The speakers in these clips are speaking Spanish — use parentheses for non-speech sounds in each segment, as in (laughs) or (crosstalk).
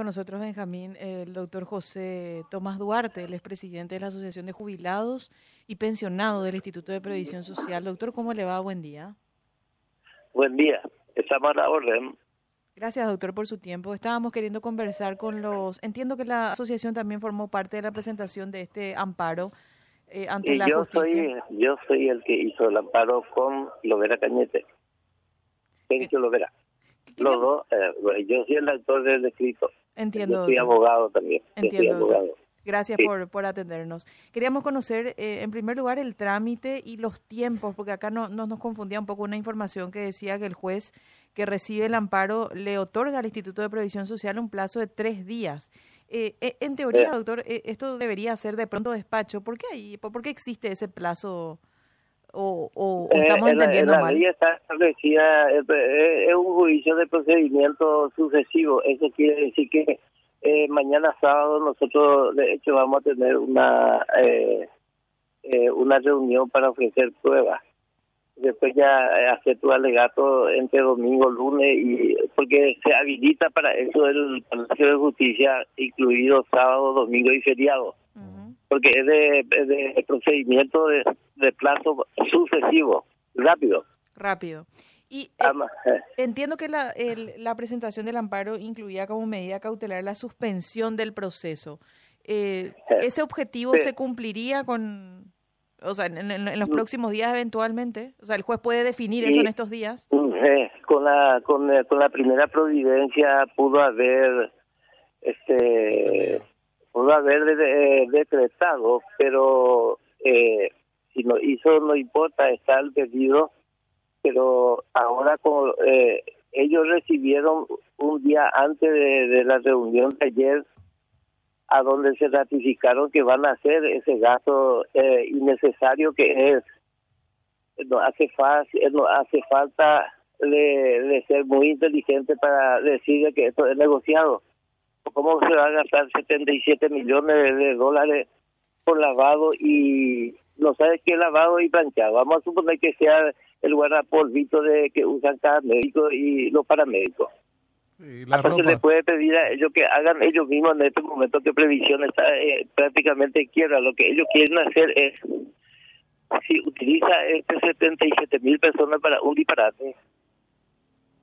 Con nosotros, Benjamín, el doctor José Tomás Duarte, él es presidente de la Asociación de Jubilados y Pensionados del Instituto de Previsión Social. Doctor, ¿cómo le va? Buen día. Buen día, estamos a la orden. Gracias, doctor, por su tiempo. Estábamos queriendo conversar con los... Entiendo que la asociación también formó parte de la presentación de este amparo eh, ante Y la yo justicia. soy, yo soy el que hizo el amparo con Lovera Cañete. Sergio Lovera. Los dos, eh, yo soy el autor del escrito. Entiendo, Yo soy abogado también. Entiendo, abogado. Gracias Sí. por, por atendernos. Queríamos conocer, eh, en primer lugar, el trámite y los tiempos, porque acá no, no nos confundía un poco una información que decía que el juez que recibe el amparo le otorga al Instituto de Previsión Social un plazo de tres días. Eh, eh, en teoría, Eh. doctor, eh, esto debería ser de pronto despacho. ¿Por qué, hay, por, por qué existe ese plazo? ¿O, o- o Eh, estamos en la- en entendiendo la mal? ley está establecida, es un juicio de procedimiento sucesivo. Eso quiere decir que eh, mañana sábado nosotros, de hecho, vamos a tener una eh, eh, una reunión para ofrecer pruebas. Después ya hacer tu alegato entre domingo, lunes, y porque se habilita para eso el Palacio de Justicia, incluido sábado, domingo y feriado porque es de, es de procedimiento de, de plazo sucesivo, rápido. Rápido. Y eh, eh, (laughs) Entiendo que la, el- la presentación del amparo incluía como medida cautelar la suspensión del proceso. Eh. ¿Ese objetivo Sí. se cumpliría con, o sea, en, en- en los Mm. próximos días eventualmente? O sea, el juez puede definir Sí. eso en estos días. eh, con la con, eh, con la primera providencia pudo haber este pudo haber de- decretado, pero eh, si lo hizo no importa, está el pedido, pero ahora como eh, ellos recibieron un día antes de, de la reunión de ayer a donde se ratificaron que van a hacer ese gasto eh, innecesario que es. No hace hace falta de, ser muy inteligente para decir que esto es negociado. Cómo se va a gastar 77 millones de dólares por lavado y no sabe qué lavado y planchado vamos a suponer que sea el guardapolvito de que usan cada médico y los paramédicos Y la se ropa. le puede pedir a ellos que hagan ellos mismos en este momento que previsión está eh, prácticamente en quiebra. Lo que ellos quieren hacer es, si utiliza este 77 mil personas para un disparate,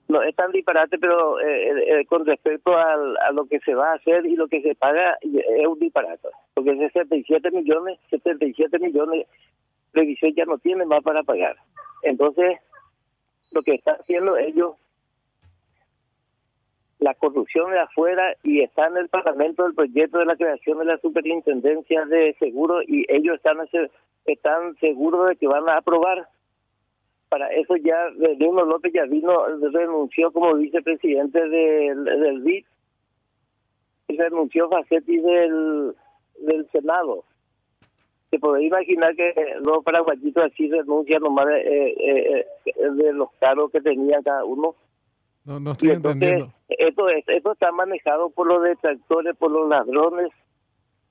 no es tan disparate, pero eh, eh, eh, con respecto al, a lo que se va a hacer y lo que se paga, eh, es un disparate. Porque 67 millones, 77 millones, previsión ya no tiene más para pagar. Entonces, lo que están haciendo ellos la corrupción de afuera y está en el Parlamento el proyecto de la creación de la superintendencia de seguros y ellos están están seguros de que van a aprobar. Para eso ya Benigno López ya vino, renunció como vicepresidente del, del BID y renunció Facetti del, del Senado. Se podría imaginar que los paraguayitos así renuncian nomás eh, eh, eh, de los cargos que tenían cada uno. No, no estoy entonces, entendiendo. esto, es- esto está manejado por los detractores, por los ladrones,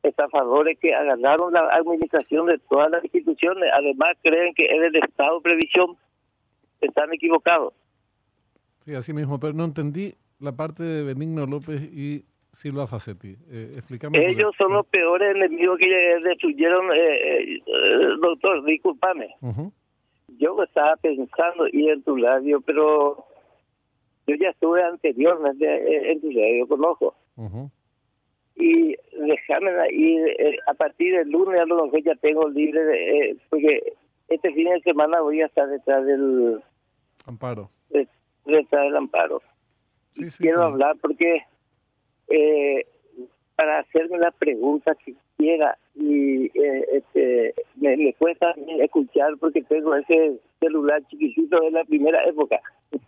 estafadores que agarraron la administración de todas las instituciones. Además, creen que es del Estado previsión. Están equivocados. Sí, así mismo, pero no entendí la parte de Benigno López y Silva Facetti. Eh, Ellos son los peores enemigos que destruyeron. Eh, eh, doctor, discúlpame. Yo estaba pensando ir en tu radio, pero yo ya estuve anteriormente eh, en tu radio, conozco. Ujú. y déjame ir eh, a partir del lunes a lo mejor ya tengo libre de, eh, porque este fin de semana voy a estar detrás del Amparo. de- detrás del amparo Sí, sí. quiero hablar porque eh, para hacerme la pregunta que quiera y eh, este me, me cuesta escuchar porque tengo ese celular chiquitito de la primera época (laughs)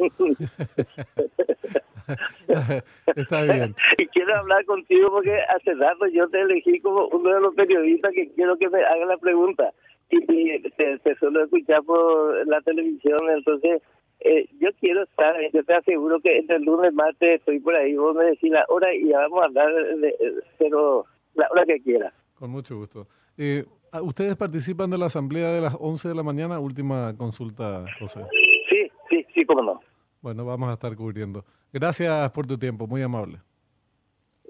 Está bien. y quiero hablar contigo porque hace rato yo te elegí como uno de los periodistas que quiero que me haga la pregunta. Y, te, te suelo escuchar por la televisión, entonces eh, yo quiero estar, yo te aseguro que entre el lunes y martes estoy por ahí, vos me decís la hora y ya vamos a hablar, de, pero la hora que quiera. Con mucho gusto. Eh, ¿Ustedes participan de la asamblea de las 11 de la mañana? Última consulta, José. Sí, sí, sí, cómo no. Bueno, vamos a estar cubriendo. Gracias por tu tiempo, muy amable.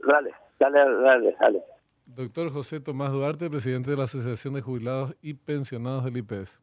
Dale, dale, dale, dale. Doctor José Tomás Duarte, presidente de la Asociación de Jubilados y Pensionados del IPS.